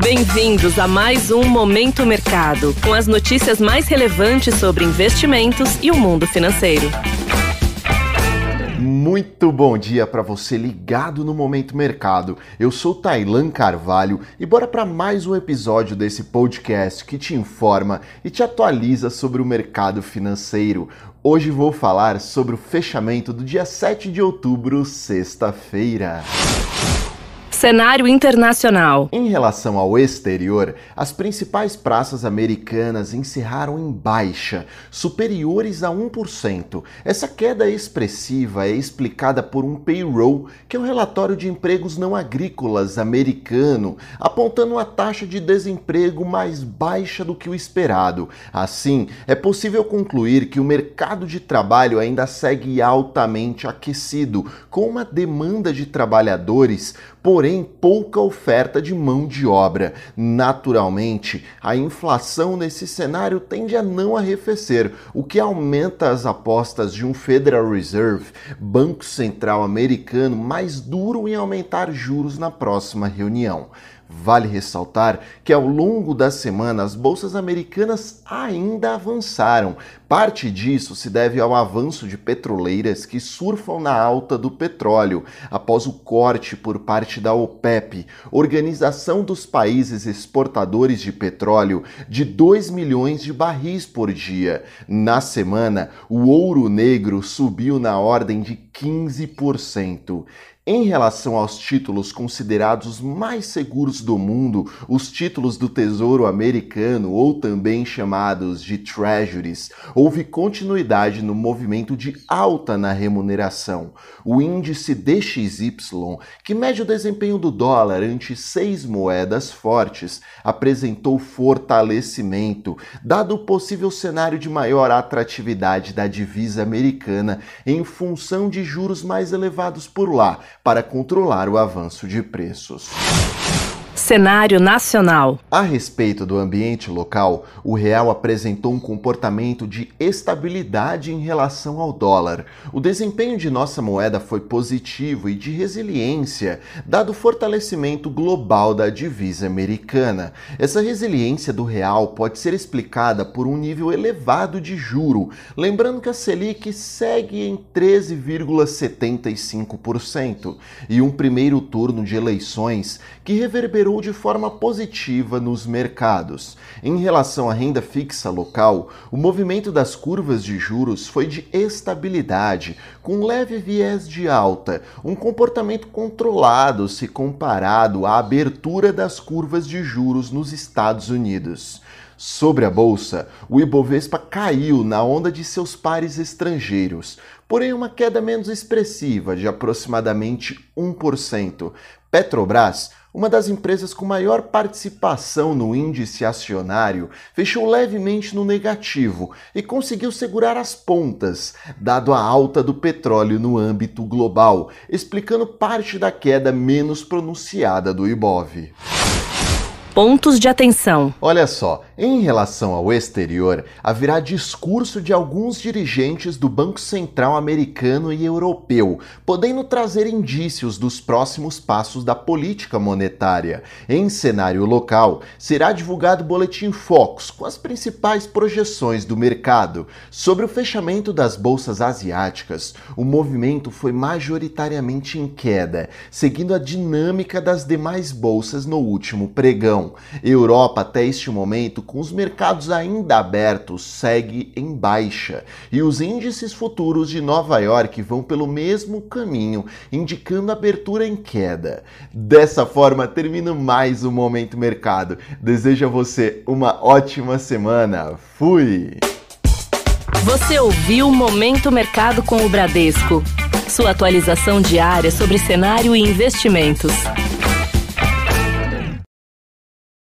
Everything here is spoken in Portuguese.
Bem-vindos a mais um Momento Mercado, com as notícias mais relevantes sobre investimentos e o mundo financeiro. Muito bom dia para você ligado no Momento Mercado. Eu sou Tailan Carvalho e bora para mais um episódio desse podcast que te informa e te atualiza sobre o mercado financeiro. Hoje vou falar sobre o fechamento do dia 7 de outubro, sexta-feira. Cenário internacional. Em relação ao exterior, as principais praças americanas encerraram em baixa, superiores a 1%. Essa queda expressiva é explicada por um payroll, que é um relatório de empregos não agrícolas americano, apontando uma taxa de desemprego mais baixa do que o esperado. Assim, é possível concluir que o mercado de trabalho ainda segue altamente aquecido, com uma demanda de trabalhadores porém pouca oferta de mão de obra. Naturalmente, a inflação nesse cenário tende a não arrefecer, o que aumenta as apostas de um Federal Reserve, Banco Central americano, mais duro em aumentar juros na próxima reunião. Vale ressaltar que ao longo da semana as bolsas americanas ainda avançaram. Parte disso se deve ao avanço de petroleiras que surfam na alta do petróleo após o corte por parte da OPEP, Organização dos Países Exportadores de Petróleo, de 2 milhões de barris por dia. Na semana, o ouro negro subiu na ordem de 15%. Em relação aos títulos considerados mais seguros do mundo, os títulos do Tesouro Americano, ou também chamados de Treasuries, houve continuidade no movimento de alta na remuneração. O índice DXY, que mede o desempenho do dólar ante seis moedas fortes, apresentou fortalecimento, dado o possível cenário de maior atratividade da divisa americana em função de juros mais elevados por lá para controlar o avanço de preços. Cenário nacional. A respeito do ambiente local, o real apresentou um comportamento de estabilidade em relação ao dólar. O desempenho de nossa moeda foi positivo e de resiliência, dado o fortalecimento global da divisa americana. Essa resiliência do real pode ser explicada por um nível elevado de juro, lembrando que a Selic segue em 13,75% e um primeiro turno de eleições que reverberou de forma positiva nos mercados. Em relação à renda fixa local, o movimento das curvas de juros foi de estabilidade, com leve viés de alta, um comportamento controlado se comparado à abertura das curvas de juros nos Estados Unidos. Sobre a bolsa, o Ibovespa caiu na onda de seus pares estrangeiros, porém uma queda menos expressiva, de aproximadamente 1%. Petrobras uma das empresas com maior participação no índice acionário, fechou levemente no negativo e conseguiu segurar as pontas, dado a alta do petróleo no âmbito global, explicando parte da queda menos pronunciada do Ibov. Pontos de atenção. Olha só, em relação ao exterior, haverá discurso de alguns dirigentes do Banco Central americano e europeu, podendo trazer indícios dos próximos passos da política monetária. Em cenário local, será divulgado o boletim Focus com as principais projeções do mercado. Sobre o fechamento das bolsas asiáticas, o movimento foi majoritariamente em queda, seguindo a dinâmica das demais bolsas no último pregão. Europa, até este momento, com os mercados ainda abertos, segue em baixa e os índices futuros de Nova York vão pelo mesmo caminho, indicando abertura em queda. Dessa forma, termino mais um Momento Mercado. Desejo a você uma ótima semana. Fui! Você ouviu Momento Mercado com o Bradesco. Sua atualização diária sobre cenário e investimentos.